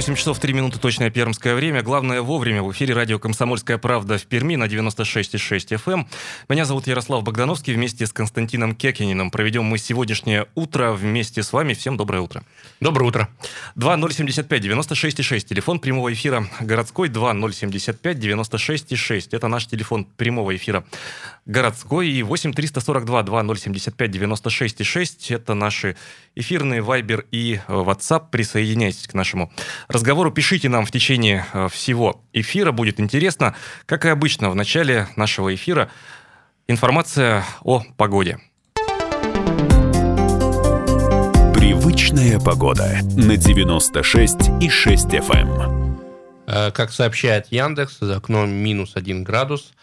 8 часов 3 минуты точное пермское время. Главное вовремя в эфире радио «Комсомольская правда» в Перми на 96,6 FM. Эм. Меня зовут Ярослав Богдановский. Вместе с Константином Кекининым проведем мы сегодняшнее утро вместе с вами. Всем доброе утро. Доброе утро. 2075-96,6. Телефон прямого эфира городской 2075-96,6. Это наш телефон прямого эфира городской. И 8 342 2075 96,6. Это наши эфирные Вайбер и WhatsApp. Присоединяйтесь к нашему разговору. Пишите нам в течение э, всего эфира. Будет интересно. Как и обычно, в начале нашего эфира информация о погоде. Привычная погода на 96 и 6 FM. Э, как сообщает Яндекс, за окном минус 1 градус,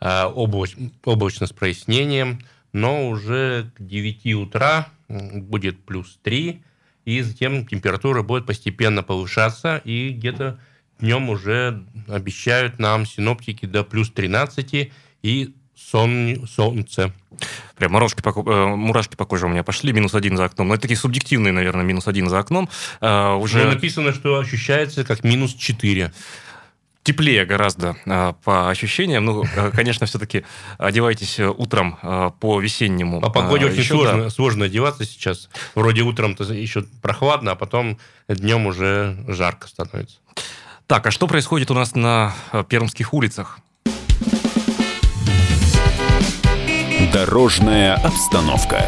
э, облач, облачно с прояснением, но уже к 9 утра будет плюс 3, и затем температура будет постепенно повышаться, и где-то днем уже обещают нам синоптики до плюс 13 и сон, солнце. Прям мурашки по, э, мурашки по коже у меня пошли, минус один за окном. Но это такие субъективные, наверное, минус один за окном. Э, уже... Но написано, что ощущается как минус 4 теплее гораздо э, по ощущениям. Ну, э, конечно, все-таки одевайтесь утром э, по весеннему. По погоде очень еще, сложно, да. сложно одеваться сейчас. Вроде утром-то еще прохладно, а потом днем уже жарко становится. Так, а что происходит у нас на пермских улицах? Дорожная обстановка.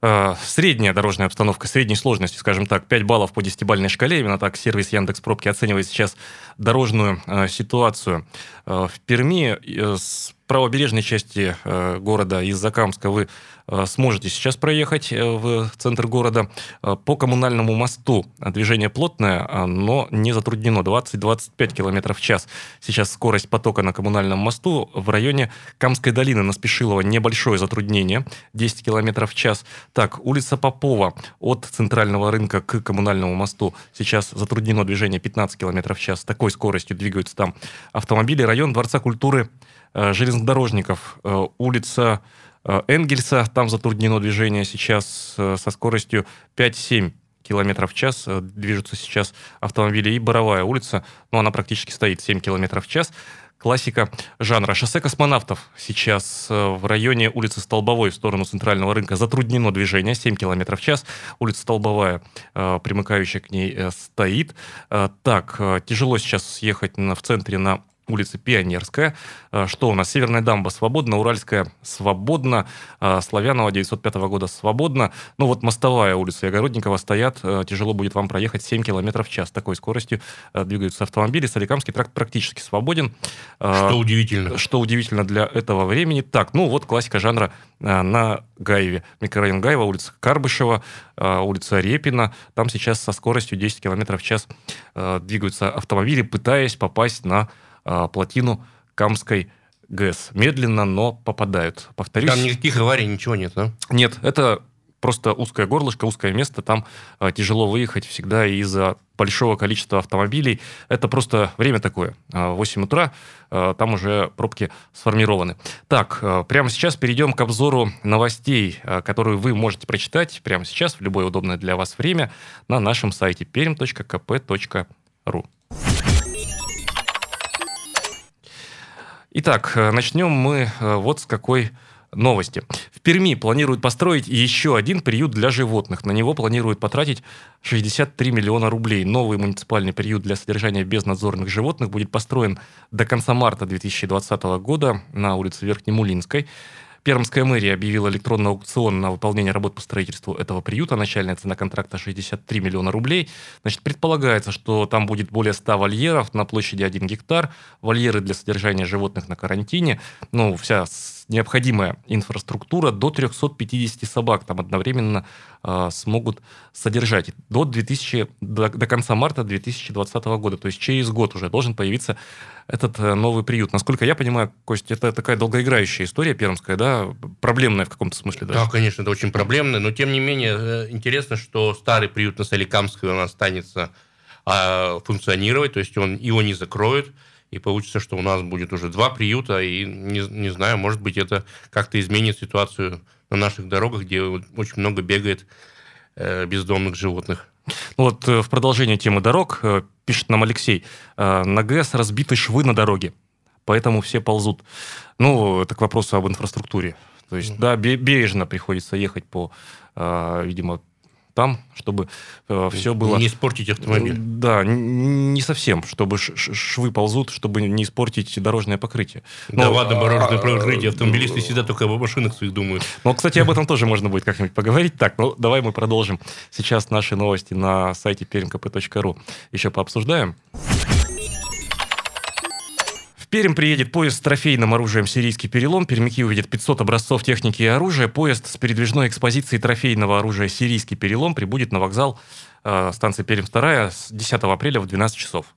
Э, средняя дорожная обстановка, средней сложности, скажем так, 5 баллов по 10-бальной шкале. Именно так сервис Яндекс Пробки оценивает сейчас дорожную э, ситуацию. Э, в Перми с правобережной части э, города из Закамска вы э, сможете сейчас проехать э, в центр города по коммунальному мосту. Движение плотное, но не затруднено. 20-25 км в час. Сейчас скорость потока на коммунальном мосту в районе Камской долины на Спешилова небольшое затруднение. 10 км в час. Так, улица Попова от центрального рынка к коммунальному мосту. Сейчас затруднено движение 15 км в час. С такой скоростью двигаются там автомобили. Район Дворца культуры железнодорожников, э, улица э, Энгельса, там затруднено движение сейчас со скоростью 5-7 километров в час. Движутся сейчас автомобили. И Боровая улица, ну, она практически стоит 7 километров в час. Классика жанра. Шоссе космонавтов сейчас в районе улицы Столбовой в сторону центрального рынка затруднено движение, 7 километров в час. Улица Столбовая, примыкающая к ней, стоит. Так, тяжело сейчас съехать в центре на улица Пионерская. А, что у нас? Северная дамба свободна, Уральская свободна, а, Славянова 905 года свободна. Ну вот мостовая улица и Огородникова стоят. А, тяжело будет вам проехать 7 км в час. Такой скоростью двигаются автомобили. Соликамский тракт практически свободен. Что удивительно. Что удивительно для этого времени. Так, ну вот классика жанра на Гаеве. Микрорайон Гаева, улица Карбышева, улица Репина. Там сейчас со скоростью 10 км в час двигаются автомобили, пытаясь попасть на плотину Камской ГЭС. Медленно, но попадают. Повторюсь. Там никаких аварий, ничего нет, да? Нет, это просто узкое горлышко, узкое место, там э, тяжело выехать всегда из-за большого количества автомобилей. Это просто время такое. 8 утра, э, там уже пробки сформированы. Так, э, прямо сейчас перейдем к обзору новостей, э, которые вы можете прочитать прямо сейчас, в любое удобное для вас время, на нашем сайте perm.kp.ru. Итак, э, начнем мы э, вот с какой новости. В Перми планируют построить еще один приют для животных. На него планируют потратить 63 миллиона рублей. Новый муниципальный приют для содержания безнадзорных животных будет построен до конца марта 2020 года на улице Верхнемулинской. Пермская мэрия объявила электронный аукцион на выполнение работ по строительству этого приюта. Начальная цена контракта 63 миллиона рублей. Значит, предполагается, что там будет более 100 вольеров на площади 1 гектар, вольеры для содержания животных на карантине. Ну, вся необходимая инфраструктура до 350 собак там одновременно э, смогут содержать до 2000 до, до конца марта 2020 года, то есть через год уже должен появиться этот э, новый приют. Насколько я понимаю, Кость, это такая долгоиграющая история пермская, да, проблемная в каком-то смысле даже. Да, конечно, это очень проблемная, но тем не менее э, интересно, что старый приют на Соликамской нас останется э, функционировать, то есть он его не закроют и получится, что у нас будет уже два приюта, и не, не знаю, может быть, это как-то изменит ситуацию на наших дорогах, где очень много бегает э, бездомных животных. Ну вот э, в продолжение темы дорог э, пишет нам Алексей. Э, на ГЭС разбиты швы на дороге, поэтому все ползут. Ну, это к вопросу об инфраструктуре. То есть, да, бережно приходится ехать по, видимо, там, чтобы э, все было... Не испортить автомобиль. Да, не совсем, чтобы швы ползут, чтобы не испортить дорожное покрытие. Да Но, ладно, дорожное а, покрытие, автомобилисты всегда только об машинах своих думают. Ну, кстати, об этом тоже можно будет как-нибудь поговорить. Так, ну, давай мы продолжим сейчас наши новости на сайте permkp.ru. Еще пообсуждаем. Пермь приедет поезд с трофейным оружием «Сирийский перелом». Пермяки увидят 500 образцов техники и оружия. Поезд с передвижной экспозицией трофейного оружия «Сирийский перелом» прибудет на вокзал э, станции Пермь-2 с 10 апреля в 12 часов.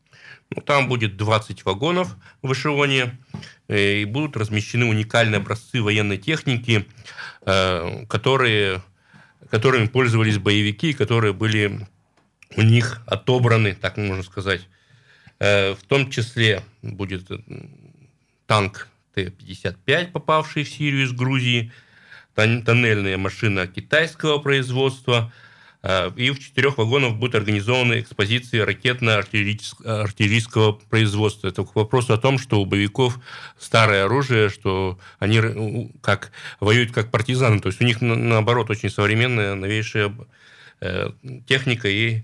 Ну, там будет 20 вагонов в эшелоне, э, и будут размещены уникальные образцы военной техники, э, которые, которыми пользовались боевики, которые были у них отобраны, так можно сказать, в том числе будет э, танк Т-55, попавший в Сирию из Грузии, тоннельная машина китайского производства, э, и в четырех вагонах будет организована экспозиция ракетно-артиллерийского производства. Это к вопросу о том, что у боевиков старое оружие, что они как, воюют как партизаны. То есть у них, наоборот, очень современная, новейшая техника и Э,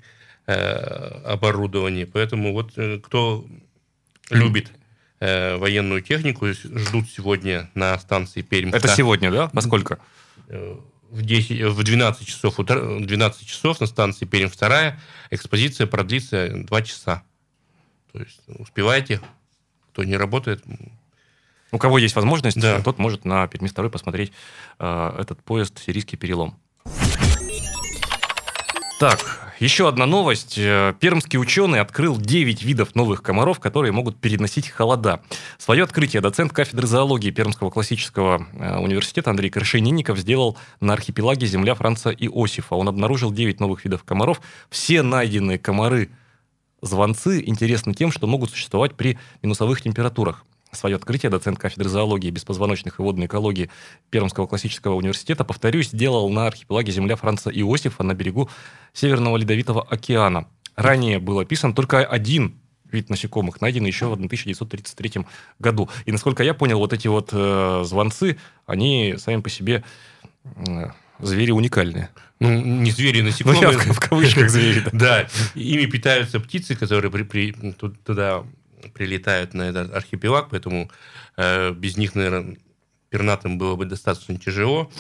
оборудовании. Поэтому вот э, кто любит э, военную технику, ждут сегодня на станции Пермь. Это сегодня, да? Во сколько? В, 10, в 12 часов утра, 12 часов на станции Пермь 2 экспозиция продлится 2 часа. То есть успевайте, кто не работает. У кого есть возможность, да. тот может на Перми 2 посмотреть э, этот поезд «Сирийский перелом». Так, еще одна новость. Э, пермский ученый открыл 9 видов новых комаров, которые могут переносить холода. Свое открытие доцент кафедры зоологии Пермского классического э, университета Андрей Крашенинников сделал на архипелаге Земля Франца Иосифа. Он обнаружил 9 новых видов комаров. Все найденные комары звонцы интересны тем, что могут существовать при минусовых температурах свое открытие доцент кафедры зоологии, беспозвоночных и водной экологии Пермского классического университета, повторюсь, сделал на архипелаге Земля Франца Иосифа на берегу Северного Ледовитого океана. Ранее был описан только один вид насекомых, найденный еще в 1933 году. И, насколько я понял, вот эти вот э, звонцы, они сами по себе э, звери уникальные. Ну, не звери, насекомые. Ну, я в, в кавычках звери. Да. ими питаются птицы, которые при, при, туда прилетают на этот архипелаг, поэтому э, без них, наверное, пернатым было бы достаточно тяжело.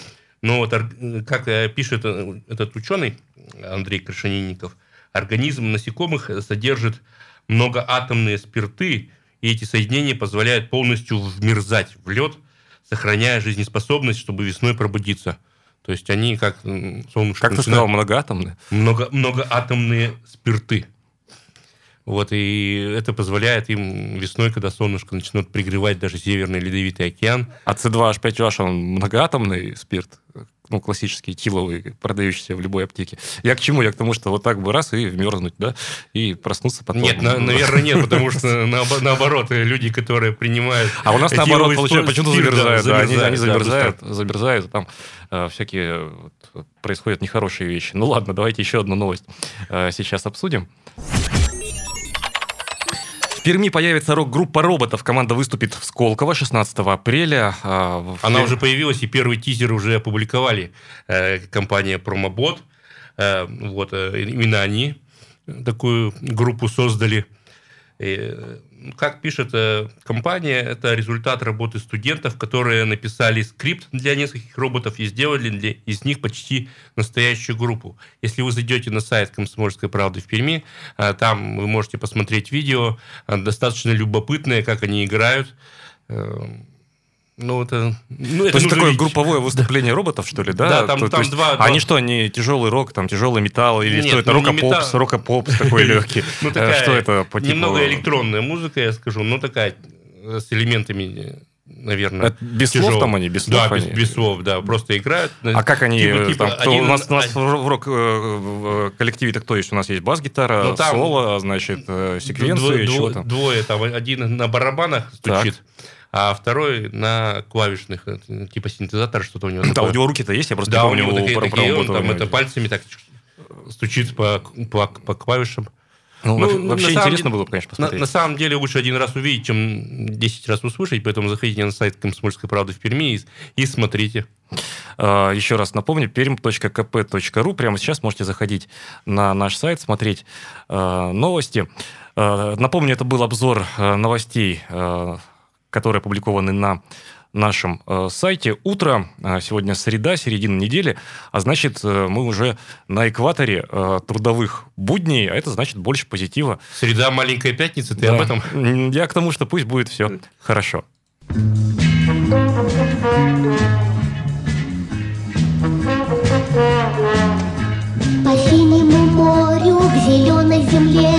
Но вот, как пишет э, этот ученый Андрей Крашенинников, организм насекомых содержит многоатомные спирты, и эти соединения позволяют полностью вмерзать в лед, сохраняя жизнеспособность, чтобы весной пробудиться. То есть они как солнышко... Как ты сказал, многоатомные? Много, многоатомные спирты. Вот, и это позволяет им весной, когда солнышко начнет пригревать даже Северный Ледовитый океан. А С2H5OH, он многоатомный спирт? ну, классический, тиловый, продающийся в любой аптеке. Я к чему? Я к тому, что вот так бы раз и вмерзнуть, да, и проснуться потом. Нет, на, наверное, нет, потому что наоборот, люди, которые принимают... А у нас наоборот, получается, почему-то замерзают, да, они, они замерзают, замерзают, там э, всякие происходят нехорошие вещи. Ну ладно, давайте еще одну новость э, сейчас обсудим. Перми появится рок-группа роботов. Команда выступит в Сколково 16 апреля. А, Она уже появилась, и первый тизер уже опубликовали. Э, компания Промобот. Э, вот, э, именно они такую группу создали. Как пишет э, компания, это результат работы студентов, которые написали скрипт для нескольких роботов и сделали для, из них почти настоящую группу. Если вы зайдете на сайт «Комсомольской правды» в Перми, э, там вы можете посмотреть видео, э, достаточно любопытное, как они играют. Ну, это... Ну, это то есть такое видеть. групповое выступление роботов, что ли, да? Да, там, то, там то есть, два, два... Они что, они тяжелый рок, там тяжелый металл, или Нет, что это, ну, рока-попс, рока-попс такой легкий? Ну, такая, что это по типу... Немного электронная музыка, я скажу, но такая с элементами наверное, Это без слов тяжело. там они, без слов Да, без, они? без слов, да, просто играют. А как они... Типа- э, типа там, кто- один- у нас, у нас а- в рок э, кто есть? У нас есть бас-гитара, Ну, соло, значит, э, секвенции, Дво- чего дво- там. Двое, там один на барабанах стучит, а второй на клавишных, э, типа синтезатор, что-то у него Да, у такое. него руки-то есть, я просто Да, не у него такие, про- такие, он там у это пальцами так стучит по, по, по клавишам. Ну, Ну, во- на вообще интересно деле- было бы, конечно, На, посмотреть. на самом деле лучше один раз увидеть, чем 10 раз услышать, поэтому заходите на сайт «Комсомольской правды» в Перми и, и смотрите. А, Еще раз напомню, perm.kp.ru. Прямо сейчас можете заходить на наш сайт, смотреть э, новости. Э, Напомню, это был обзор новостей, которые опубликованы на нашем э, сайте. Утро, э, сегодня среда, середина недели, а значит, э, мы уже на экваторе э, трудовых будней, а это значит больше позитива. Среда маленькая пятница, ты Да. об этом? Я к тому, что пусть будет все хорошо. По синему морю к зеленой земле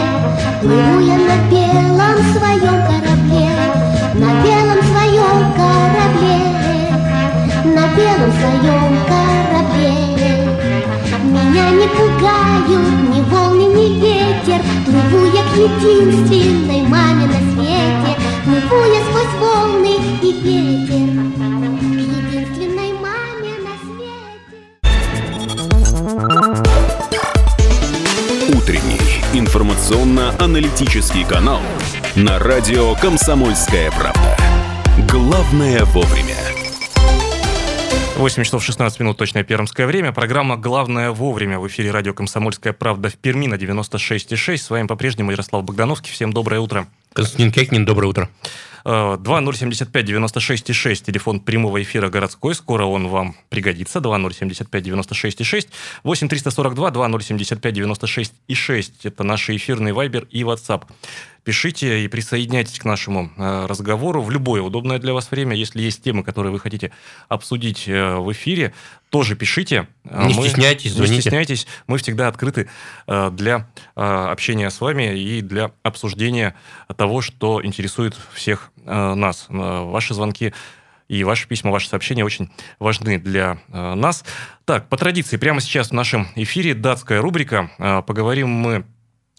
Плыву я на белом своем корабле белом своем корабле Меня не пугают ни волны, ни ветер Плыву я к единственной маме на свете Плыву я сквозь волны и ветер Утренний информационно-аналитический канал на радио «Комсомольская правда». Главное вовремя. 8 часов 16 минут, точное пермское время. Программа «Главное вовремя» в эфире радио «Комсомольская правда» в Перми на 96,6. С вами по-прежнему Ярослав Богдановский. Всем доброе утро. Константин Кекнин, доброе утро. Э, 2075-96,6, телефон прямого эфира городской. Скоро он вам пригодится. 2075-96,6. 8342-2075-96,6. Это наши эфирные вайбер и WhatsApp. Пишите и присоединяйтесь к нашему э, разговору в любое удобное для вас время. Если есть темы, которые вы хотите обсудить э, в эфире, тоже пишите. Э, Не стесняйтесь, Не звоните. стесняйтесь. Мы всегда открыты для общения с вами и для обсуждения того, что интересует всех нас. Ваши звонки и ваши письма, ваши сообщения очень важны для нас. Так, по традиции, прямо сейчас в нашем эфире датская рубрика. Поговорим мы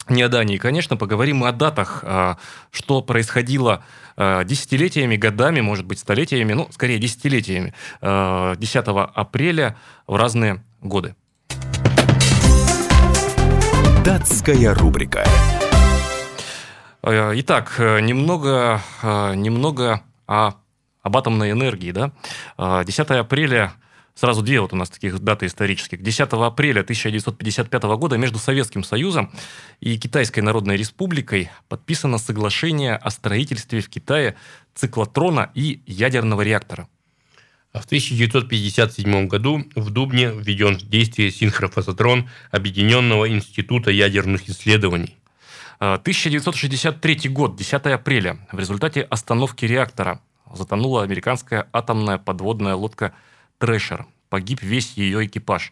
не о Дании, конечно, поговорим мы о датах, э, что происходило э, десятилетиями, годами, может быть, столетиями, ну, скорее, десятилетиями, э, 10 апреля в разные годы. Датская рубрика. Итак, немного, немного о, об атомной энергии. Да? Э, 10 апреля, сразу две вот у нас таких даты исторических. 10 апреля 1955 года между Советским Союзом и Китайской Народной Республикой подписано соглашение о строительстве в Китае циклотрона и ядерного реактора. А В 1957 году в Дубне введен в действие синхрофазотрон Объединенного института ядерных исследований. Э, 1963 год, 10 апреля. В результате остановки реактора затонула американская атомная подводная лодка «Трэшер». Погиб весь ее экипаж.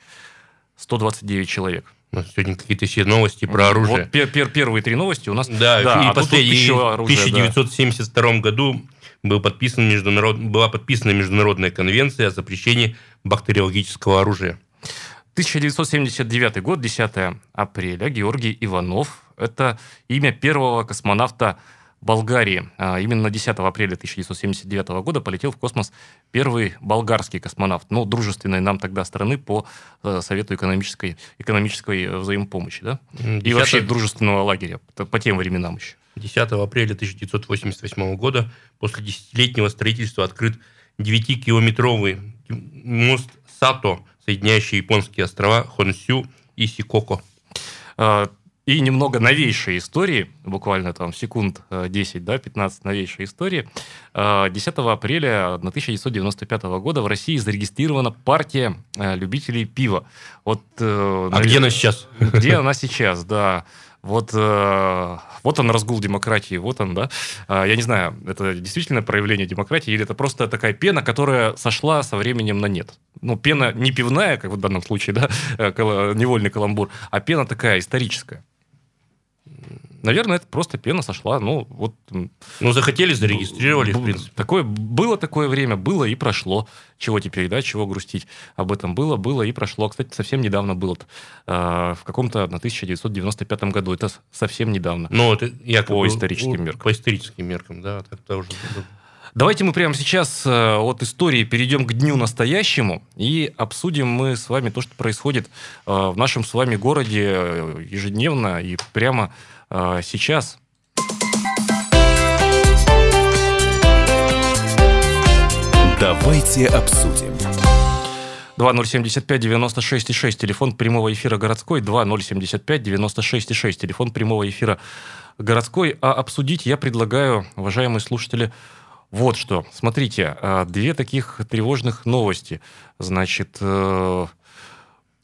129 человек. У нас сегодня какие-то все новости про оружие. Вот пер- пер- первые три новости у нас. Да, а и тут последний, еще в оружие, да. 1972 году был подписан международ... была подписана международная конвенция о запрещении бактериологического оружия. 1979 год, 10 апреля. Георгий Иванов. Это имя первого космонавта Болгарии. А, Именно 10 апреля 1979 года полетел в космос первый болгарский космонавт. Ну, дружественной нам тогда страны по э, Совету экономической, экономической э, взаимопомощи. Да? М, И 10 вообще дружественного лагеря. По- По тем временам еще. 10 апреля 1988 года после десятилетнего строительства открыт 9-километровый мост Сато, соединяющий японские острова Хонсю и Сикоко. И немного новейшей истории, буквально там секунд э, 10, да, 15 новейшей истории. А, 10 апреля 1995 года в России зарегистрирована партия э, любителей пива. Вот, э, А где она сейчас? Где она сейчас, да. Вот, э, вот он разгул демократии, вот он, да. Я не знаю, это действительно проявление демократии или это просто такая пена, которая сошла со временем на нет. Ну, пена не пивная, как в данном случае, да, э, невольный каламбур, а пена такая историческая. Наверное, это просто пена сошла. Ну, вот... Ну, захотели, зарегистрировали, в принципе. Такое, было такое время, было и прошло. Чего теперь, да, чего грустить? Об этом было, было и прошло. Кстати, совсем недавно было. Э, в каком-то на 1995 году. Это совсем недавно. Ну, это якобы... По историческим меркам. По историческим меркам, да. Так уже Давайте мы прямо сейчас э, от истории перейдем к дню настоящему и обсудим мы с вами то, что происходит э, в нашем с вами городе э, ежедневно и прямо сейчас. Давайте обсудим. 2075-96-6, телефон прямого эфира городской, 2075-96-6, телефон прямого эфира городской. А обсудить я предлагаю, уважаемые слушатели, вот что. Смотрите, а, две таких тревожных новости. Значит, э,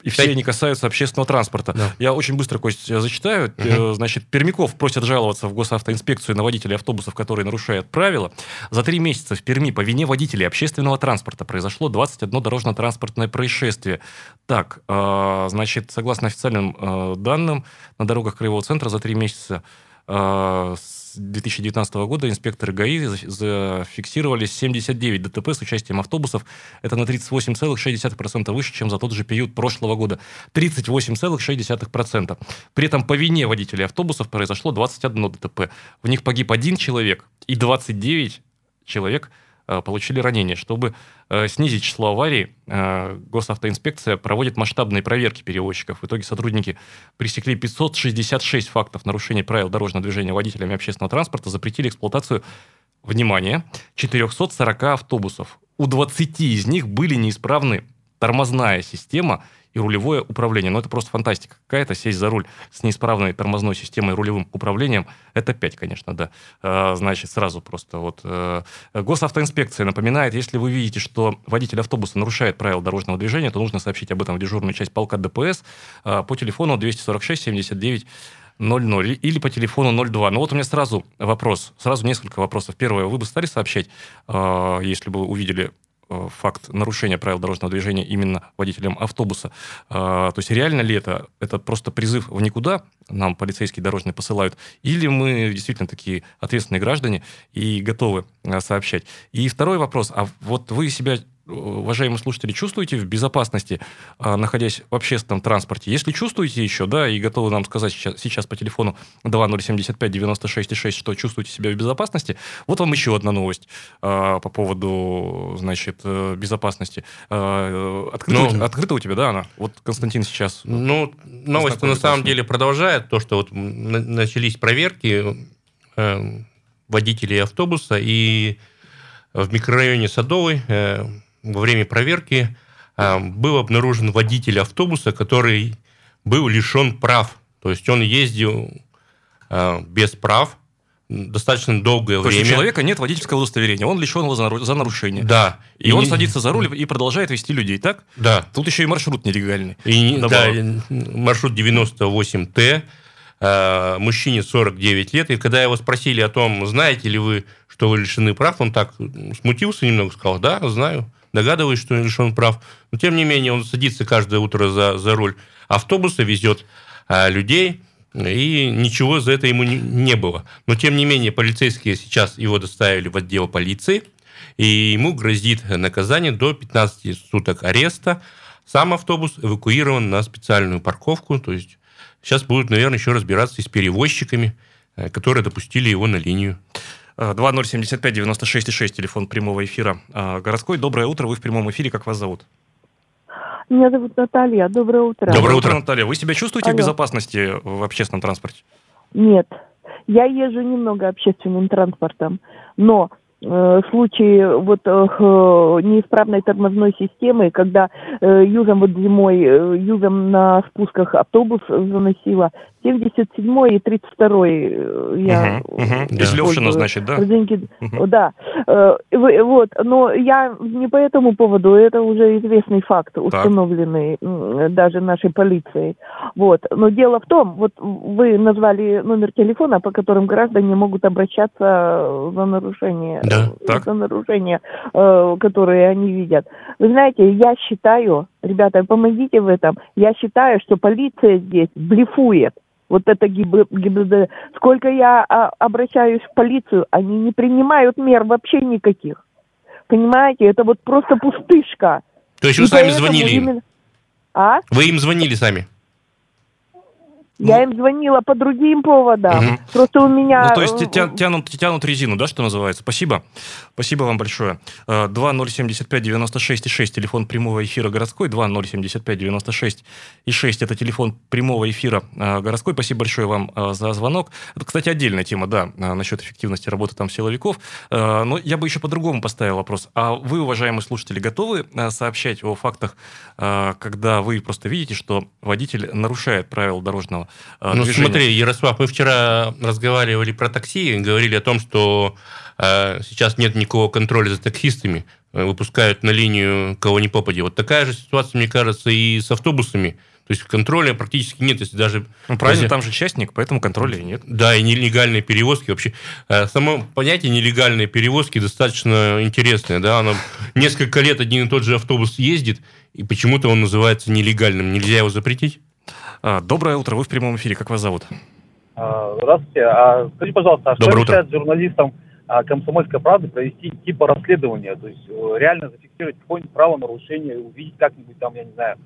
и все они касаются общественного транспорта. Да. Я очень быстро, Кость, зачитаю. Угу. Значит, Пермяков просят жаловаться в госавтоинспекцию на водителей автобусов, которые нарушают правила. За три месяца в Перми по вине водителей общественного транспорта произошло 21 дорожно-транспортное происшествие. Так, э, значит, согласно официальным данным, на дорогах Краевого центра за три месяца с 2019 года инспекторы ГАИ зафиксировали 79 ДТП с участием автобусов. Это на 38,6% выше, чем за тот же период прошлого года. 38,6%. При этом по вине водителей автобусов произошло 21 ДТП. В них погиб один человек и 29 человек – получили ранения. Чтобы э, снизить число аварий, э, госавтоинспекция проводит масштабные проверки перевозчиков. В итоге сотрудники пресекли 566 фактов нарушения правил дорожного движения водителями общественного транспорта, запретили эксплуатацию, внимание, 440 автобусов. У 20 из них были неисправны тормозная система и рулевое управление. Но это просто фантастика какая-то. Сесть за руль с неисправной тормозной системой и рулевым управлением, это 5, конечно, да. А, значит, сразу просто вот... Э, госавтоинспекция напоминает, если вы видите, что водитель автобуса нарушает правила дорожного движения, то нужно сообщить об этом в дежурную часть полка ДПС а, по телефону 246 79 00 или по телефону 02. Ну вот у меня сразу вопрос, сразу несколько вопросов. Первое, вы бы стали сообщать, а, если бы увидели Э, факт нарушения правил дорожного движения именно водителем автобуса. А, то есть реально ли это? Это просто призыв в никуда, нам полицейские дорожные посылают, или мы действительно такие ответственные граждане и готовы э, сообщать? И второй вопрос. А вот вы себя уважаемые слушатели, чувствуете в безопасности, а, находясь в общественном транспорте? Если чувствуете еще, да, и готовы нам сказать сейчас, сейчас по телефону 2075-96-6, что чувствуете себя в безопасности, вот вам еще одна новость а, по поводу, значит, э, безопасности. А, открыта, ну, у, открыта у тебя, да, она? Вот Константин сейчас... Ну, новость на самом деле продолжает то, что вот начались проверки э, водителей автобуса, и в микрорайоне Садовый э, во время проверки а, был обнаружен водитель автобуса, который был лишен прав. То есть он ездил а, без прав достаточно долгое То время. То есть у человека нет водительского удостоверения, он лишен его за нарушение. Да. И, и он не... садится за руль и продолжает вести людей, так? Да. Тут еще и маршрут нелегальный. И, да, маршрут 98Т, а, мужчине 49 лет. И когда его спросили о том, знаете ли вы, что вы лишены прав, он так смутился немного, сказал, да, знаю догадываюсь, что он лишен прав. Но, тем не менее, он садится каждое утро за, за руль автобуса, везет а, людей, и ничего за это ему не, не было. Но, тем не менее, полицейские сейчас его доставили в отдел полиции, и ему грозит наказание до 15 суток ареста. Сам автобус эвакуирован на специальную парковку, то есть сейчас будут, наверное, еще разбираться и с перевозчиками, э, которые допустили его на линию. 2075-96-6, телефон прямого эфира а, городской. Доброе утро, вы в прямом эфире, как вас зовут? Меня зовут Наталья, доброе утро. Доброе утро, Наталья. Вы себя чувствуете Алло. в безопасности в общественном транспорте? Нет. Я езжу немного общественным транспортом, но Э, случаи вот э, неисправной тормозной системы, когда э, юзом вот зимой, юзом на спусках автобус заносило, 77 и 32 я угу, угу. Из Левшина, значит, да? Угу. Да. Вот, но я не по этому поводу, это уже известный факт, установленный так. даже нашей полицией. Вот. Но дело в том, вот вы назвали номер телефона, по которым граждане могут обращаться за нарушение да, так. за нарушения, э, которые они видят. Вы знаете, я считаю, ребята, помогите в этом, я считаю, что полиция здесь блефует. Вот это ГИБ- ГИБДД. Сколько я а, обращаюсь в полицию, они не принимают мер вообще никаких. Понимаете, это вот просто пустышка. То есть И вы сами поэтому звонили им? именно- А? Вы им звонили сами? Я им звонила по другим поводам. Мгм. Просто у меня... Ну, то есть э, тя- тянут, тянут резину, да, что называется. Спасибо. Спасибо вам большое. Э, 2075-96-6, телефон прямого эфира городской. 2075-96-6, это телефон прямого эфира э, городской. Спасибо большое вам э, за звонок. Это, кстати, отдельная тема, да, э, насчет эффективности работы там силовиков. Э, Но я бы еще по-другому поставил вопрос. А вы, уважаемые слушатели, готовы э, сообщать о фактах, э, когда вы просто видите, что водитель нарушает правила дорожного э, Ну, движения? смотри, Ярослав, мы вчера разговаривали про такси, говорили о том, что э, сейчас нет никакого контроля за таксистами, э, выпускают на линию кого ни попади. Вот такая же ситуация, мне кажется, и с автобусами. То есть контроля практически нет, если даже... Ну, правильно, если- там же частник, поэтому контроля нет. Да, и нелегальные перевозки вообще. э, Само понятие нелегальные перевозки достаточно интересное, да, оно несколько лет один и тот же автобус ездит, и почему-то он называется нелегальным. Нельзя его запретить? А, Доброе утро, вы в прямом эфире, как вас зовут? А, Здравствуйте. А скажите, пожалуйста, а что Доброе утро. мешает журналистам а, комсомольской правды провести типа расследования? То есть э, реально зафиксировать какое-нибудь правонарушение, увидеть как-нибудь там, я не знаю,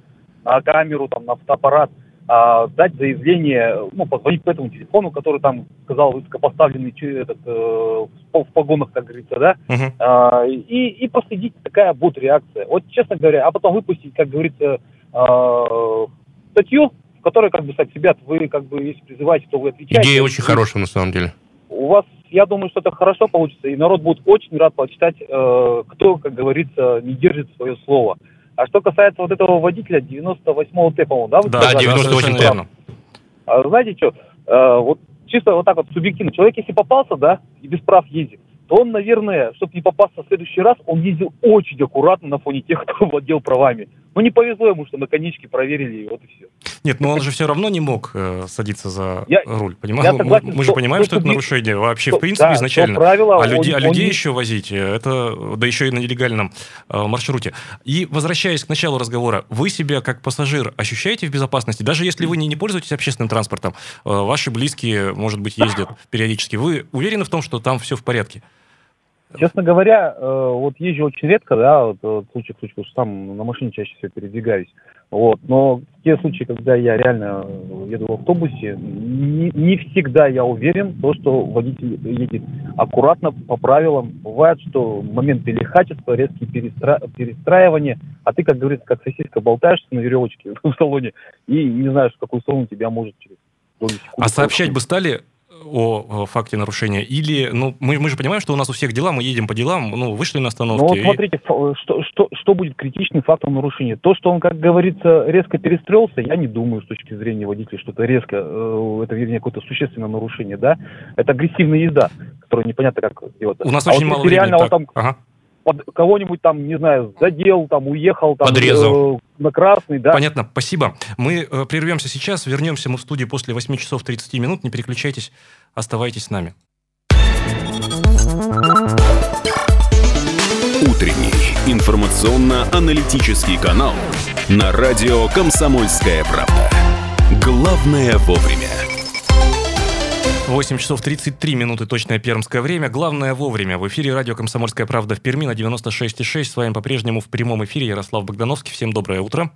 на камеру, там, на фотоаппарат, а, дать заявление, ну, позвонить по этому телефону, который там сказал высокопоставленный этот, э, в по- в погонах, как говорится, да, Мгм. а, и, и проследить, какая будет реакция. Вот, честно говоря, а потом выпустить, как говорится, а, статью, в которой, как бы, сказать, ребят, вы, как бы, если призываете, то вы отвечаете. Идея очень хорошая на самом деле. У вас, я думаю, что это хорошо получится, и народ будет очень рад почитать, э, кто, как говорится, не держит свое слово. А что касается вот этого водителя 98-го Т, по-моему, да? вы Да, сказали? 98 совершенно Т. А знаете что, э, вот чисто вот так вот субъективно, человек если попался, да, и без прав ездит, то он, наверное, чтобы не попасться в следующий раз, он ездил очень аккуратно на фоне тех, кто владел правами. Ну, не повезло ему, что на конечке проверили, и вот и все. Нет, но он же все равно не мог э, садиться за Я- руль, понимаешь? Мы, согласен, мы же понимаем, что что это нарушение вообще, Что- в принципе, да, изначально. что правила, а, он- люди, а он людей не- еще возить, э, это, да еще и на нелегальном э, маршруте. И возвращаясь к началу разговора, вы себя как пассажир ощущаете в безопасности? Даже если вы не, не пользуетесь общественным транспортом, э, ваши близкие, может быть, ездят периодически, вы уверены в том, что там все в порядке? Честно говоря, э, вот езжу очень редко, да, вот, э, случай к случаю, что сам на машине чаще всего передвигаюсь. Вот, но те случаи, когда я реально еду в автобусе, не, не всегда я уверен, то, что водитель едет аккуратно, по правилам. Бывает, что моменты лихачества, резкие перестра... перестраивания, а ты, как говорится, как сосиска болтаешься на веревочке в салоне и не знаешь, в какую сторону тебя может через А сообщать бы стали о, факте нарушения? Или, ну, мы, мы же понимаем, что у нас у всех дела, мы едем по делам, ну, вышли на остановке. Ну вот и- смотрите, ф- что, что, что будет критичным фактом нарушения? То, что он, как говорится, резко перестроился, я не думаю с точки зрения водителя, что это резко, э, это вернее какое-то существенное нарушение, да? Это агрессивная езда, которую непонятно как делать. У нас а очень вот мало реально времени. он Так, там ага. Под- кого-нибудь там, не знаю, задел, там уехал, там Подрезал. э, на красный, да? Понятно, спасибо. Мы э, прервемся сейчас, вернемся мы в студию после 8 часов 30 минут. Не переключайтесь, оставайтесь с нами. Утренний информационно-аналитический канал на радио «Комсомольская правда». Главное вовремя. 8 часов 33 минуты, точное пермское время. Главное вовремя. В эфире радио «Комсомольская правда» в Перми на 96,6. С вами по-прежнему в прямом эфире Ярослав Богдановский. Всем доброе утро.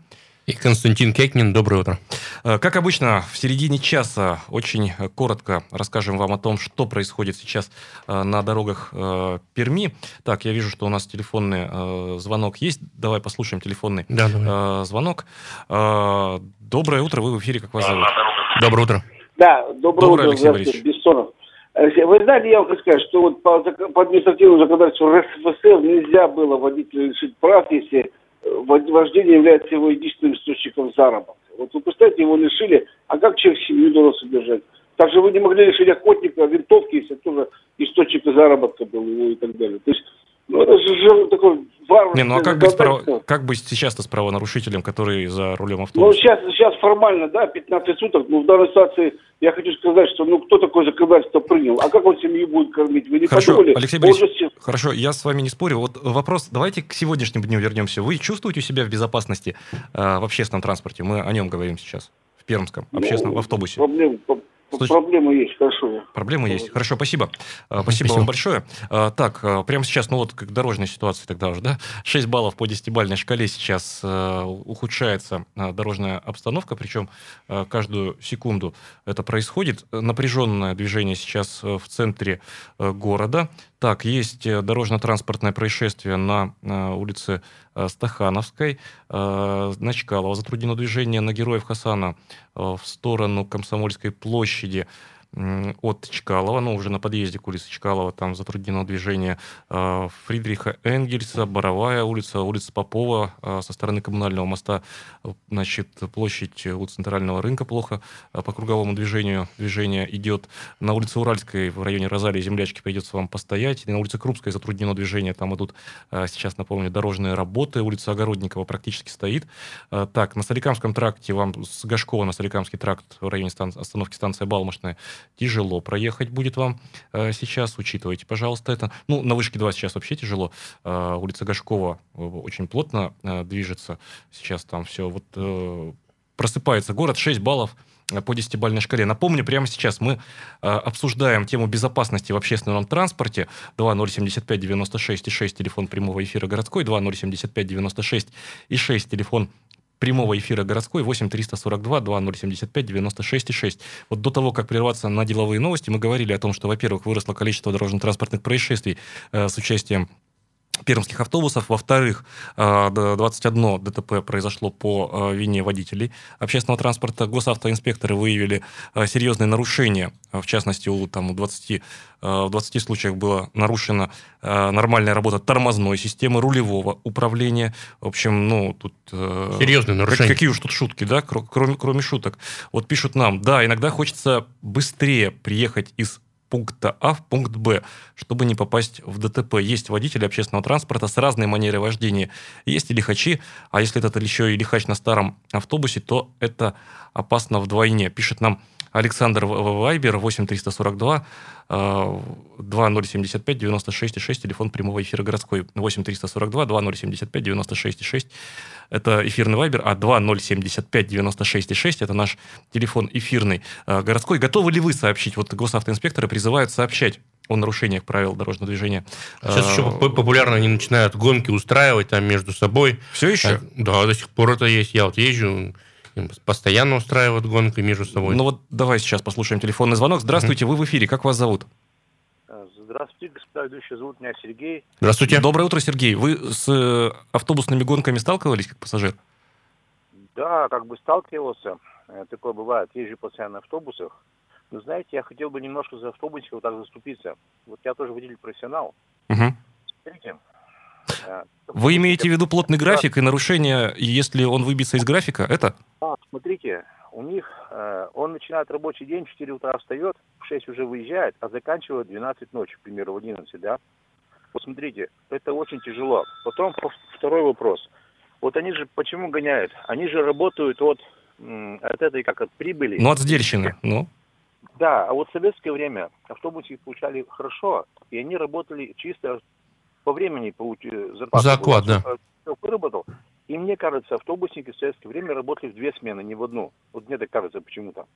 И Константин Кекнин, доброе утро. Э, Как обычно, в середине часа очень коротко расскажем вам о том, что происходит сейчас э, на дорогах э, Перми. Так, я вижу, что у нас телефонный звонок есть. Давай послушаем телефонный Да, давай. звонок. Доброе утро, вы в эфире, как вас зовут? Доброе утро. Да, доброе Доброе, утро, Алексей Бессонов. Вы знаете, я вам хочу сказать, что вот по, по административному законодательству РСФСР нельзя было водителя лишить прав, если э, вождение является его единственным источником заработка. Вот вы представьте, его лишили, а как человек семью должен содержать? Также вы не могли лишить охотника винтовки, если тоже источник заработка был его и так далее. То есть, ну это же, же такой варварский Не, ну а как быть право- как быть сейчас-то с правонарушителем, который за рулем Ну, автобуса? сейчас, сейчас формально, да, 15 суток, но в данной ситуации я хочу сказать, что ну кто такое законодательство принял? А как он семью будет кормить? Вы не Хорошо, подумали? Алексей же Борисович, сейчас- Хорошо, я с вами не спорю. Вот вопрос, давайте к сегодняшнему дню вернемся. Вы чувствуете себя в безопасности э, в общественном транспорте? Мы о нем говорим сейчас. В Пермском общественном Ну, автобусе? Проблем, по- Слушай- проблемы есть, хорошо. Проблемы есть. Хорошо, спасибо. Спасибо, Спасибо. вам большое. А, Так, а, прямо сейчас, ну вот как дорожная ситуация тогда уже, да? 6 баллов по 10-бальной шкале сейчас ухудшается дорожная обстановка, причем каждую секунду это происходит. Напряженное движение сейчас в центре города. Так, есть э, дорожно-транспортное происшествие на а, улице а, Стахановской, а, на Чкалова. Затруднено движение на Героев Хасана в сторону Комсомольской площади от Чкалова, ну, уже на подъезде к улице Чкалова, там затруднено движение э, Фридриха Энгельса, Боровая улица, улица Попова э, со стороны коммунального моста, значит, площадь у центрального рынка плохо, э, по круговому движению движение идет. На улице Уральской в районе Розалии землячки придется вам постоять. И на улице Крупской затруднено движение, там идут, сейчас напомню, дорожные работы, улица Огородникова практически стоит. Так, на Соликамском тракте вам с Гашкова на Соликамский тракт в районе стан- остановки станция Балмошная тяжело проехать будет вам э, сейчас, учитывайте, пожалуйста, это. Ну, на вышке 2 сейчас вообще тяжело. Э, улица Гашкова э, очень плотно э, движется. Сейчас там все вот э, просыпается город, 6 баллов э, по 10-бальной шкале. Напомню, прямо сейчас мы э, обсуждаем тему безопасности в общественном транспорте. 2075 96 и 6 телефон прямого эфира городской, 2075 96 и 6 телефон прямого эфира городской 8 342 2075 96 6. Вот до того, как прерваться на деловые новости, мы говорили о том, что, во-первых, выросло количество дорожно-транспортных происшествий э, с участием пермских автобусов. Во-вторых, э, д- 21 ДТП произошло по э, вине водителей общественного транспорта. Госавтоинспекторы выявили э, серьезные нарушения. В частности, у, там, у 20, э, в 20 случаях была нарушена э, нормальная работа тормозной системы, рулевого управления. В общем, ну, тут... э, Серьезные как- нарушения. какие уж тут шутки, да, кро- кроме, кроме шуток. Вот пишут нам, да, иногда хочется быстрее приехать из пункта А в пункт Б, чтобы не попасть в ДТП. Есть водители общественного транспорта с разной манерой вождения. Есть и лихачи, а если это еще и лихач на старом автобусе, то это опасно вдвойне. Пишет нам Александр Вайбер 8342 э, 2075 96 6, телефон прямого эфира городской 8342 2075 96 6. Это эфирный вайбер, а 2075 96 6 это наш телефон эфирный э, городской. Готовы ли вы сообщить? Вот госавтоинспекторы призывают сообщать о нарушениях правил дорожного движения. Сейчас Э, еще поп- популярно они начинают гонки устраивать там между собой. Все еще? А, Да, до сих пор это есть. Я вот езжу, постоянно устраивают гонки между собой. Ну вот давай сейчас послушаем телефонный звонок. Здравствуйте, вы в эфире. Как вас зовут? Здравствуйте, господа ведущие. Зовут меня Сергей. Здравствуйте. Доброе утро, Сергей. Вы с э, автобусными гонками сталкивались как пассажир? Да, как бы сталкивался. Э, Такое бывает. Езжу постоянно на автобусах. Но знаете, я хотел бы немножко за автобусиков вот так заступиться. Вот я тоже водитель-профессионал. Мгм. Смотрите. Вы имеете в виду плотный график и нарушение, если он выбьется из графика? Это? А, смотрите, у них, э, он начинает рабочий день, в 4 утра встает, в 6 уже выезжает, а заканчивает 12 ночи, к примеру, в 11, да? Вот смотрите, это очень тяжело. Потом второй вопрос. Вот они же почему гоняют? Они же работают от, от этой, как от прибыли. Ну, от сдельщины. Ну, Да, а вот в советское время автобусы получали хорошо, и они работали чисто по времени получ... зарплату. За оклад, да. Всё выработал. И мне кажется, автобусники в советское время работали в две смены, не в одну. Вот мне так кажется почему-то.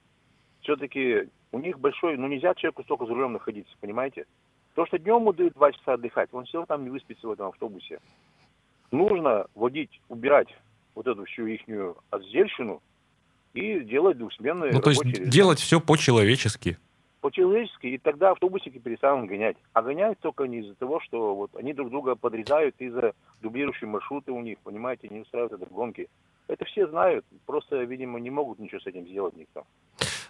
Все-таки у них большой, ну нельзя человеку столько за рулем находиться, понимаете? То, что днем ему дают два часа отдыхать, он все там не выспится в этом автобусе. Нужно водить, убирать вот эту всю ихнюю отдельщину и делать двухсменные ну то есть рабочие режимы делать все по-человечески. По-человечески, и тогда автобусики перестанут гонять. А гоняют только не из-за того, что вот они друг друга подрезают из-за дублирующие маршруты у них, понимаете, не устраивают это гонки. Это все знают, просто, видимо, не могут ничего с этим сделать никто.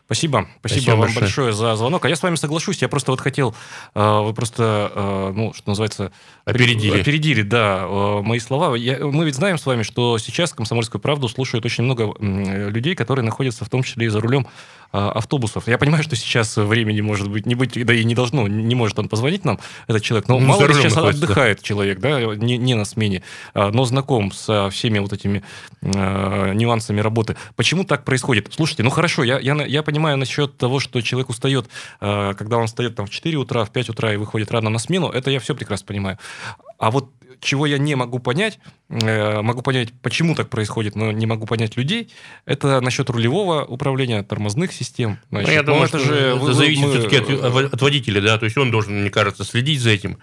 Спасибо. Спасибо, Спасибо вам большое. большое. за звонок. А я с вами соглашусь. Я просто вот хотел, э, вы просто, э, ну, что называется... Опередили. Опередили, да, э, мои слова. Я- мы ведь знаем с вами, что сейчас «Комсомольскую правду» слушают очень много людей, которые находятся в том числе и за рулем автобусов. Я понимаю, что сейчас времени может быть не быть, да и не должно, не может он позвонить нам, этот человек. Но Ну, мало ли сейчас да. отдыхает человек, да, не, не на смене, а, но знаком со всеми вот этими э, нюансами работы. Почему так происходит? Слушайте, ну хорошо, я, я, я понимаю насчет того, что человек устает, э, когда он встает там в 4 утра, в 5 утра и выходит рано на смену, это я все прекрасно понимаю. А вот чего я не могу понять, э, могу понять, почему так происходит, но не могу понять людей, это насчет рулевого управления, тормозных систем. Ну, Значит, я ну, думаю, это же это вы- зависит мы- все-таки от, от водителя, да, то есть он должен, мне кажется, следить за этим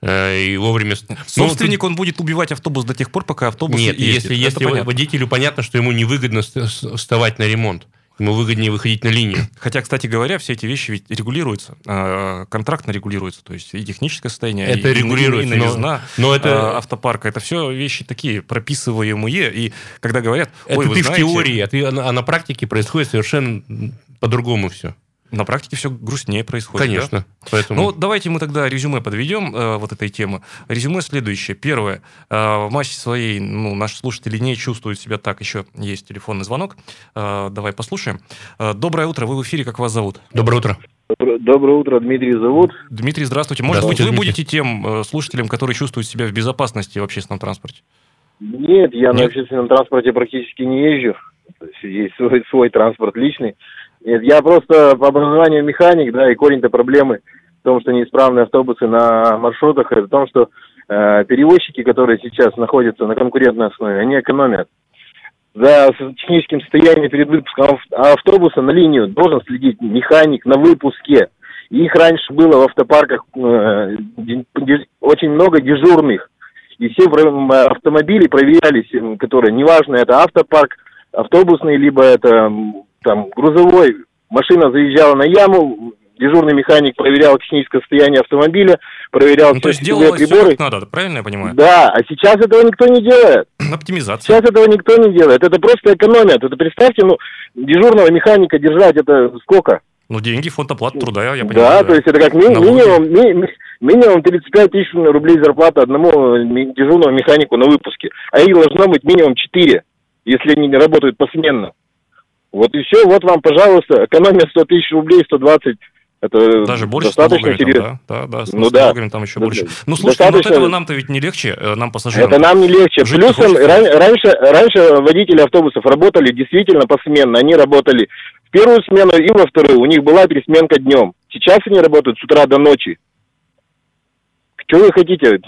э, и вовремя... Ну, Собственник, он будет убивать автобус до тех пор, пока автобус Нет, ездит. если, Это если понятно. водителю понятно, что ему невыгодно вставать на ремонт, ему выгоднее выходить на линию. Хотя, кстати говоря, все эти вещи ведь регулируются, э, контрактно регулируются, то есть и техническое состояние, Это и, регулируется, и но- новизна но это- э, автопарка, это все вещи такие прописываемые, и когда говорят, Это ой, вы ты знаете, в теории, а, ты, а на а на практике происходит совершенно по-другому все. На практике все грустнее происходит. да? Конечно. Поэтому... Ну, вот давайте мы тогда резюме подведем э, вот этой темы. Резюме следующее. Первое. Э, в массе своей, ну, наши слушатели не чувствуют себя так. Еще есть телефонный звонок. Э, давай послушаем. Э, доброе утро. Вы в эфире. Как вас зовут? Доброе утро. Доброе утро, Дмитрий зовут. Дмитрий, здравствуйте. Может Здравствуйте, быть, вы Дмитрий. будете тем э, слушателем, который чувствует себя в безопасности в общественном транспорте? Нет, я на Нет? общественном транспорте практически не езжу. Есть свой, свой транспорт личный. Нет, я просто по образованию механик, да, и корень-то проблемы в том, что неисправные автобусы на маршрутах, это в том, что э, перевозчики, которые сейчас находятся на конкурентной основе, они экономят. За техническим состоянием перед выпуском ав- автобуса на линию должен следить механик на выпуске. Их раньше было в автопарках э, очень много дежурных. И все автомобили проверялись, которые, неважно, это автопарк, автобусный, либо это там грузовой. Машина заезжала на яму, дежурный механик проверял техническое состояние автомобиля, проверял Ну, то все есть делалось все приборы. как надо, правильно я понимаю? Да, а сейчас этого никто не делает. Оптимизация. Сейчас этого никто не делает. Это просто экономят. Это представьте, ну, дежурного механика держать, это сколько? Ну, деньги, фонд оплаты труда, я да, понимаю. то есть это как ми- минимум, ми- ми- минимум 35 тысяч рублей зарплата одному дежурному механику на выпуске. А их должно быть минимум 4, если они не работают посменно. Вот и все, вот вам, пожалуйста, экономия 100 тысяч рублей, 120, это Даже больше достаточно серьезно. да? Да, да, Ну да. налогами там еще Да, больше. Ну, слушайте, ну, вот Достаточно- этого нам-то ведь не легче, э, нам, пассажирам. Это нам не легче. Жить Плюсом ран- раньше, раньше водители автобусов работали действительно посменно. Они работали в первую смену и во вторую. У них была пересменка днем. Сейчас они работают с утра до ночи. Что вы хотите?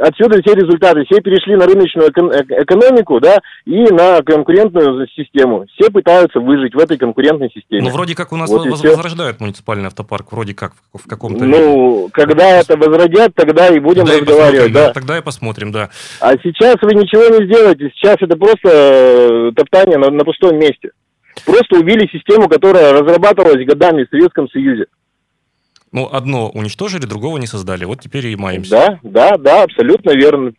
Отсюда все результаты. Все перешли на рыночную э- экономику, да, и на конкурентную систему. Все пытаются выжить в этой конкурентной системе. Ну, вроде как у нас Вот и воз- возрождают муниципальный автопарк, вроде как в, каком-то. Ну, когда это возродят, тогда и будем Тогда и разговаривать, посмотрим, да. Тогда и посмотрим, да. А сейчас вы ничего не сделаете. Сейчас это просто э, топтание на, на пустом месте. Просто убили систему, которая разрабатывалась годами в Советском Союзе. Ну, одно уничтожили, другого не создали. Вот теперь и маемся. Да, да, да, абсолютно верно.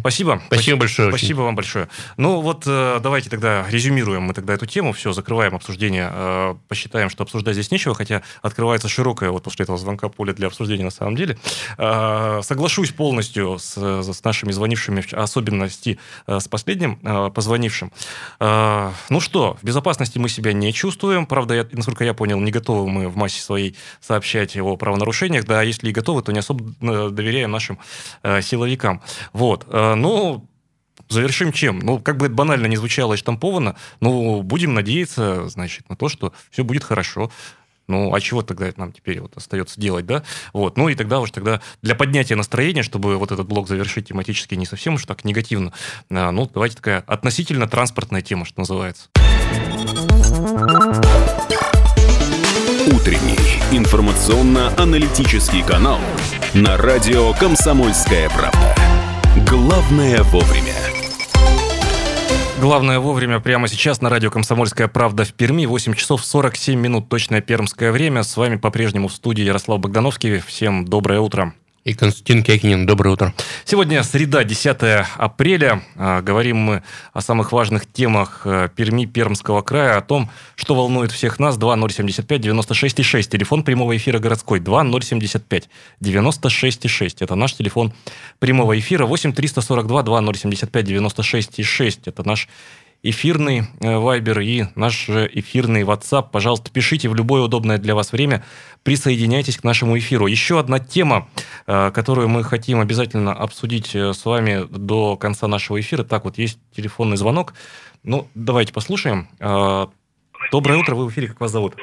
Спасибо. Спасибо большое. очень. Спасибо вам большое. Ну вот э, давайте тогда резюмируем мы тогда эту тему, все, закрываем обсуждение, э, посчитаем, что обсуждать здесь нечего, хотя открывается широкое вот после этого звонка поле для обсуждения на самом деле. Э, соглашусь полностью с, с нашими звонившими, особенности с последним позвонившим. Ну что, в безопасности мы себя не чувствуем, правда, я, насколько я понял, не готовы мы в массе своей сообщать о правонарушениях, да, если и готовы, то не особо доверяем нашим силовикам. Вот. Э, Ну, завершим чем? Ну, как бы это банально не звучало и штамповано, ну, будем надеяться, значит, на то, что все будет хорошо. Ну, а чего тогда нам теперь вот остается делать, да? Вот, ну и тогда уж тогда для поднятия настроения, чтобы вот этот блок завершить тематически не совсем уж так негативно, а, ну, давайте такая относительно транспортная тема, что называется. Утренний информационно-аналитический канал на радио «Комсомольская правда». Главное вовремя. Главное вовремя прямо сейчас на радио «Комсомольская правда» в Перми. 8 часов 47 минут, точное пермское время. С вами по-прежнему в студии Ярослав Богдановский. Всем доброе утро. И Константин Кекинин, доброе утро. Сегодня среда, 10 апреля. А, Говорим мы о самых важных темах э, Перми, Пермского края, о том, что волнует всех нас. 2075 96 6. Телефон прямого эфира городской. 2075 96 6. Это наш телефон прямого эфира. 8 342 2075 96 6. Это наш эфирный э, Вайбер и наш эфирный WhatsApp. Пожалуйста, пишите в любое удобное для вас время. Присоединяйтесь к нашему эфиру. Еще одна тема, э, которую мы хотим обязательно обсудить э, с вами до конца нашего эфира. Так, вот есть телефонный звонок. Ну, давайте послушаем. Э, Доброе утро, вы в эфире, как вас зовут?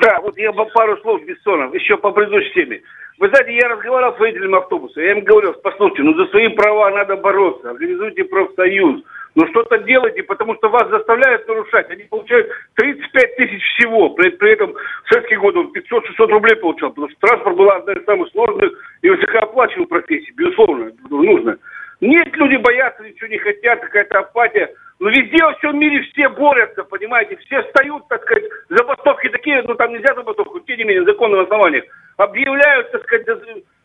Да, вот я пару слов Бессонов, еще по предыдущей теме. Вы знаете, я разговаривал с водителем автобуса, я им говорил, послушайте, ну за свои права надо бороться, организуйте профсоюз, ну что-то делайте, потому что вас заставляют нарушать. Они получают 35 тысяч всего, при, при этом в советские годы он 500-600 рублей получал, потому что транспорт была одна из самых сложных и высокооплачиваемых профессий, безусловно, нужно. Нет, люди боятся, ничего не хотят, какая-то апатия. Но везде во всем мире все борются, понимаете, все встают, так сказать, забастовки такие, ну там нельзя забастовку, тем не менее, законным основаниях, объявляют, так сказать,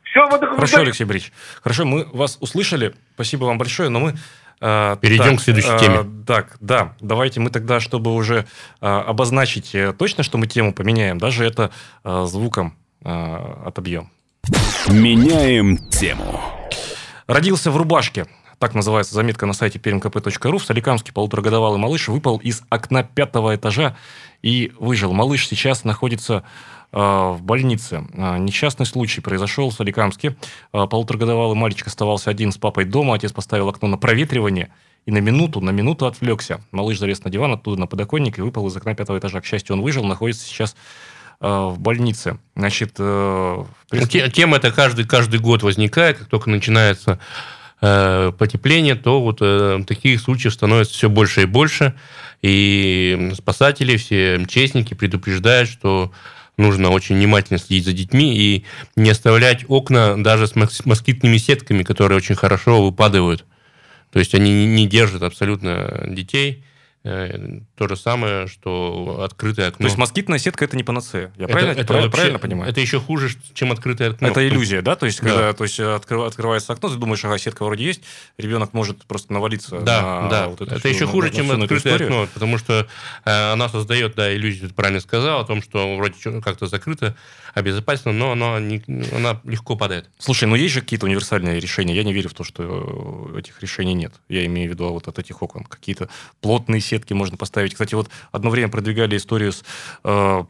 все вот Хорошо, Алексей Борисович, хорошо, мы вас услышали, спасибо вам большое, но мы Перейдем так, к следующей э, теме. Так, да, давайте мы тогда, чтобы уже э, обозначить точно, что мы тему поменяем, даже это звуком отобьем. Меняем тему. Родился в рубашке. Так называется заметка на сайте permkp.ru. В Соликамске полуторагодовалый малыш выпал из окна пятого этажа и выжил. Малыш сейчас находится э, в больнице. Э, несчастный случай произошел в Соликамске. Э, полуторагодовалый мальчик оставался один с папой дома. Отец поставил окно на проветривание и на минуту, на минуту отвлекся. Малыш залез на диван, оттуда на подоконник и выпал из окна пятого этажа. К счастью, он выжил, находится сейчас в больнице. Значит, э, Тема эта каждый, каждый год возникает, как только начинается э, потепление, то вот э, таких случаев становится все больше и больше. И спасатели, все МЧСники предупреждают, что нужно очень внимательно следить за детьми и не оставлять окна даже с москитными сетками, которые очень хорошо выпадают. То есть они не держат абсолютно детей. Э, то же самое, что открытое окно. То есть москитная сетка это не панацея. Я это, правильно, это правильно, вообще, правильно понимаю? Это еще хуже, чем открытое окно. Это иллюзия, да? То есть, да. когда то есть, открыв, открывается окно, ты думаешь, ага, сетка вроде есть, ребенок может просто навалиться да, на да. вот это. Это еще хуже, на, чем на открытое окно, потому что э, она создает, да, иллюзию, ты правильно сказал, о том, что вроде как-то закрыто, обезопасено, но оно не, она легко падает. Слушай, ну есть же какие-то универсальные решения. Я не верю в то, что этих решений нет. Я имею в виду вот от этих окон. Какие-то плотные сетки можно поставить кстати, вот одно время продвигали историю с э,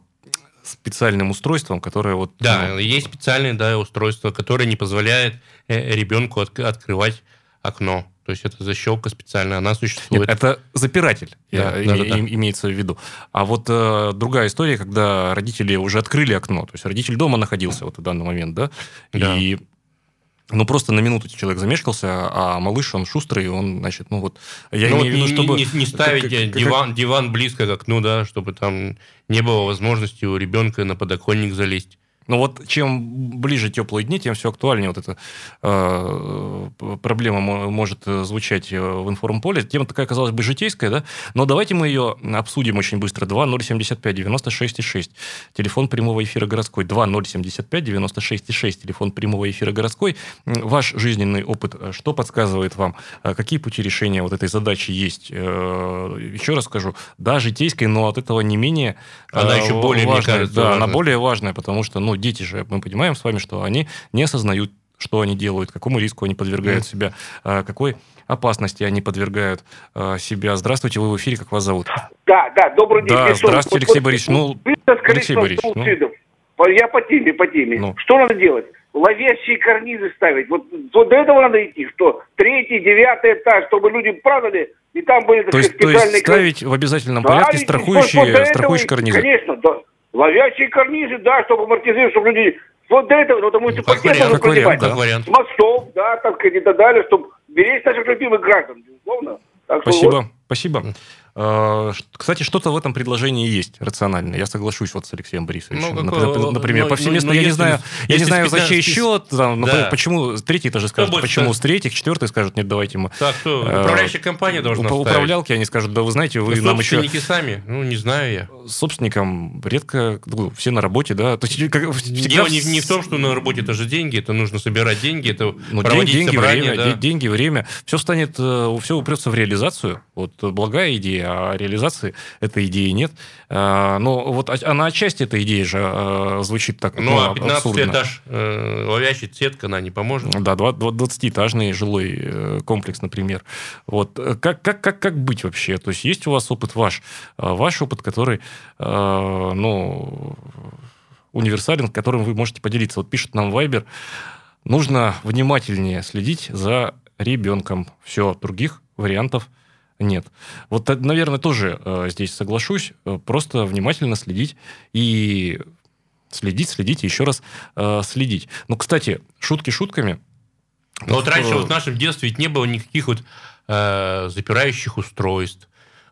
специальным устройством, которое вот... Да, ну, есть специальное да, устройство, которое не позволяет э, ребенку от, открывать окно. То есть это защелка специальная, она существует. Нет, это запиратель, да, да, да, да. имеется в виду. А вот э, другая история, когда родители уже открыли окно, то есть родитель дома находился вот в данный момент, да, да. и ну, просто на минуту человек замешкался, а малыш, он шустрый, он, значит, ну вот... Я ну, имею в виду, чтобы... Не, не ставить как, диван, как... диван близко к окну, да, чтобы там не было возможности у ребенка на подоконник залезть. Но вот чем ближе теплые дни, тем все актуальнее вот эта э, проблема может звучать э, в информполе. Тема такая, казалось бы, житейская, да? Но давайте мы ее обсудим очень быстро. 2075 96 6. Телефон прямого эфира городской. 2075 96 6. Телефон прямого эфира городской. Ваш жизненный опыт э, что подсказывает вам? Э, какие пути решения вот этой задачи есть? Еще раз скажу, да, житейская, но от этого не менее Она еще более, важная. Кажется, да, важная. она более важная, потому что, ну, дети же, мы понимаем с вами, что они не осознают, что они делают, какому риску они подвергают mm. себя, а, какой опасности они подвергают а, себя. Здравствуйте, вы в эфире, как вас зовут? Да, да, добрый день. Да, здравствуйте, Алексей Борисович. Ну, Алексей Борисович, ну... Я по теме, по теме. Ну. Что надо делать? ловящие карнизы ставить. Вот, вот до этого надо идти, что третий, девятый этаж, чтобы люди правили, и там были то есть, специальные... То есть ставить в обязательном порядке страхующие, вот, вот страхующие карнизы? Конечно, да. Ловящие карнизы, да, чтобы амортизировать, чтобы люди... Вот до этого, ну, потому что ну, как вариант, как вариант, да. С мостов, да, сказать, и так далее, чтобы беречь наших любимых граждан, безусловно. Так Спасибо, вот. спасибо. А, кстати, что-то в этом предложении есть рациональное. Я соглашусь вот с Алексеем Борисовичем. Ну, например, например ну, повсеместно, ну, я, не знаю, я не знаю, за чей счет, там, да. почему третий тоже скажет, кто почему с третьих, четвертый скажет, нет, давайте мы... Так, кто? Э, Управляющая компания должна По управлялке они скажут, да вы знаете, вы нам еще... Собственники сами? Ну, не знаю я. Собственникам редко, ну, все на работе, да. То есть, как, всегда... Дело не, не в том, что на работе это же деньги, это нужно собирать деньги, это ну, проводить деньги, собрания. Время, да. Деньги, время. Все станет, э, все упрется в реализацию. Вот благая идея, а реализация Федерации этой идеи нет. А, но вот она отчасти эта идея же а, звучит так Ну, а 15 абсурдно. этаж э, ловящая сетка, она не поможет? Да, 20-этажный жилой э, комплекс, например. Вот. Как, как, как, как быть вообще? То есть есть у вас опыт ваш? А, ваш опыт, который, ну, универсален, которым вы можете поделиться. Вот пишет нам Вайбер, нужно внимательнее следить за ребенком. Все, других вариантов нет. Вот, э, наверное, тоже э, здесь соглашусь. Э, просто внимательно следить и следить, следить и еще раз э, следить. Ну, кстати, шутки шутками. Но вот раньше вот в нашем детстве ведь не было никаких вот э, запирающих устройств.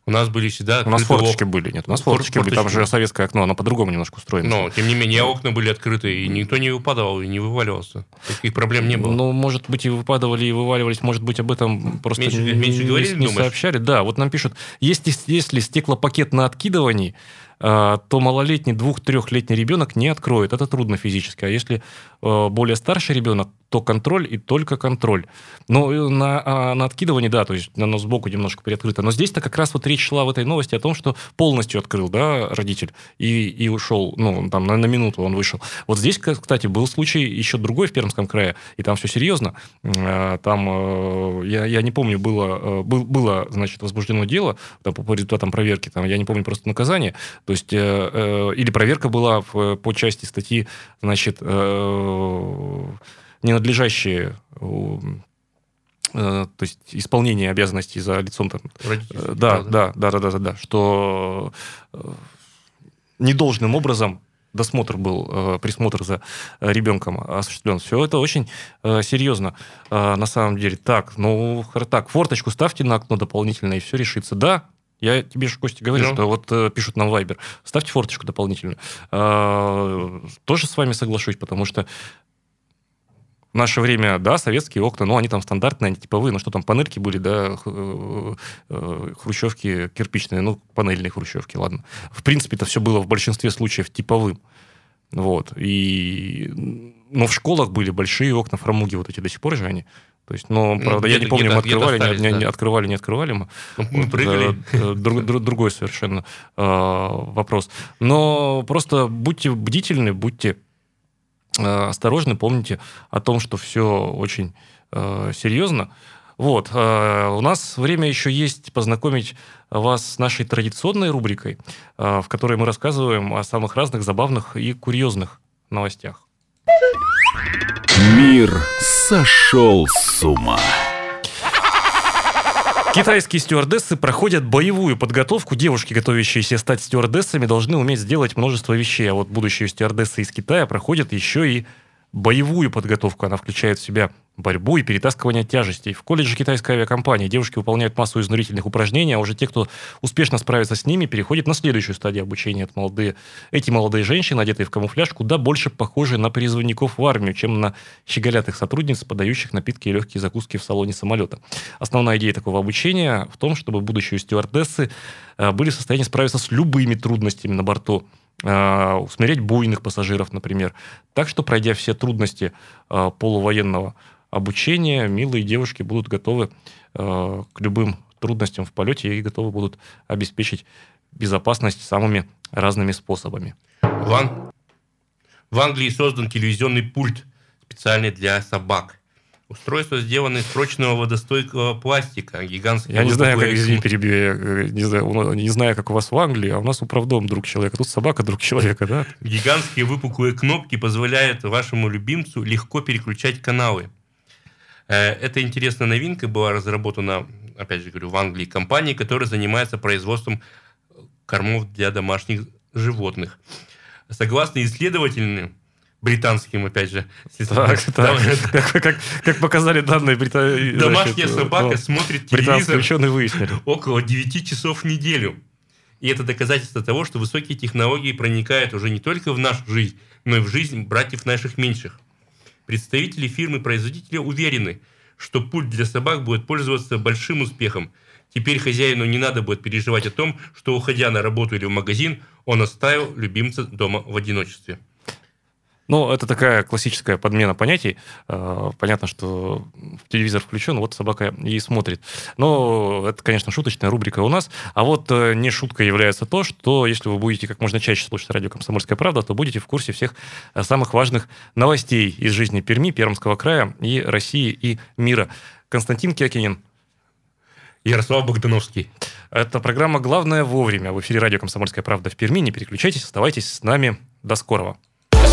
У нас были всегда... У нас форточки ок- были, нет, у нас Фор- форточки были, там форточки. же советское окно, оно по-другому немножко устроено. Но, тем не менее, окна были открыты, и никто не выпадал и не вываливался. Таких проблем не было. Ну, может быть, и выпадывали, и вываливались, может быть, об этом просто Меньше- не, меньше говорили, не думаешь? сообщали. Да, вот нам пишут, если, если стеклопакет на откидывании, а, то малолетний двух-трехлетний ребенок не откроет. Это трудно физически. А если э, более старший ребенок, то контроль и только контроль. Но э, на, а, на откидывании, да, то есть оно сбоку немножко приоткрыто. Но здесь-то как раз вот речь шла в этой новости о том, что полностью открыл, да, родитель, и, и ушел, ну, там, на, на минуту он вышел. Вот здесь, кстати, был случай еще другой в Пермском крае, и там все серьезно. Э, Там, э, я, я не помню, было, э, был- было, значит, возбуждено дело там, по, по результатам проверки, там, я не помню просто наказание, то есть, или проверка была по части статьи, значит, ненадлежащие э, э, то есть исполнение обязанностей за лицом там, Э, Да, да, да, да, да, да, да, что недолжным образом досмотр был, присмотр за ребенком осуществлен. Все это очень серьезно э, на самом деле. Так, ну, так, форточку ставьте на окно дополнительно, и все решится. Да, я тебе же, Костя, говорю, что вот э, пишут нам Вайбер, ставьте форточку дополнительную. Э, тоже с вами соглашусь, потому что в наше время, да, советские окна, ну, они там стандартные, они типовые, ну, что там, панельки были, да, э, э, хрущевки кирпичные, ну, панельные хрущевки, ладно. В принципе, это все было в большинстве случаев типовым. Вот. И... Но в школах были большие окна, фрамуги вот эти до сих пор же они. То есть, но, Ну, правда, я не помню, мы открывали, не, не- да. открывали, не открывали мы. Ну, Мы прыгали. э, друг- друг- другой совершенно э, вопрос. Но просто будьте бдительны, будьте осторожны, помните о том, что все очень э, серьезно. Вот. э, у нас время еще есть познакомить вас с нашей традиционной рубрикой, э, в которой мы рассказываем о самых разных забавных и курьезных новостях. Мир сошел с ума. Китайские стюардессы проходят боевую подготовку. Девушки, готовящиеся стать стюардессами, должны уметь сделать множество вещей. А вот будущие стюардессы из Китая проходят еще и боевую подготовку. Она включает в себя борьбу и перетаскивание тяжестей. В колледже китайской авиакомпании девушки выполняют массу изнурительных упражнений, а уже те, кто успешно справится с ними, переходят на следующую стадию обучения. Это молодые, эти молодые женщины, одетые в камуфляж, куда больше похожи на призывников в армию, чем на щеголятых сотрудниц, подающих напитки и легкие закуски в салоне самолета. Основная идея такого обучения в том, чтобы будущие стюардессы э, были в состоянии справиться с любыми трудностями на борту, э, усмирять буйных пассажиров, например. Так что, пройдя все трудности э, полувоенного обучения, милые девушки будут готовы э, к любым трудностям в полете и готовы будут обеспечить безопасность самыми разными способами. В, Ан- в Англии создан телевизионный пульт специальный для собак. Устройство сделано из прочного водостойкого пластика. Гигантский Я не знаю, как, извини, перебью, я э, не знаю, не знаю, как у вас в Англии, а у нас управдом друг человека. Тут собака друг человека, да? Гигантские выпуклые кнопки позволяют вашему любимцу легко переключать каналы. Э, Эта интересная новинка была разработана, опять же говорю, в Англии компанией, которая занимается производством кормов для домашних животных. Согласно исследователям, британским, опять же, Так, так, как, как- как показали данные брита- домашняя значит, собака ну, смотрит телевизор ученые выяснили. около 9 часов в неделю. И это доказательство того, что высокие технологии проникают уже не только в нашу жизнь, но и в жизнь братьев наших меньших. Представители фирмы-производителя уверены, что пульт для собак будет пользоваться большим успехом. Теперь хозяину не надо будет переживать о том, что, уходя на работу или в магазин, он оставил любимца дома в одиночестве. Ну, это такая классическая подмена понятий. Э, Понятно, что телевизор включен, вот собака и смотрит. Но это, конечно, шуточная рубрика у нас. А вот э, не шуткой является то, что если вы будете как можно чаще слушать радио «Комсомольская правда», то будете в курсе всех э, самых важных новостей из жизни Перми, Пермского края и России и мира. Константин Киокинин. Ярослав Богдановский. Это программа «Главное вовремя». В эфире радио «Комсомольская правда» в Перми. Не переключайтесь, оставайтесь с нами. До скорого.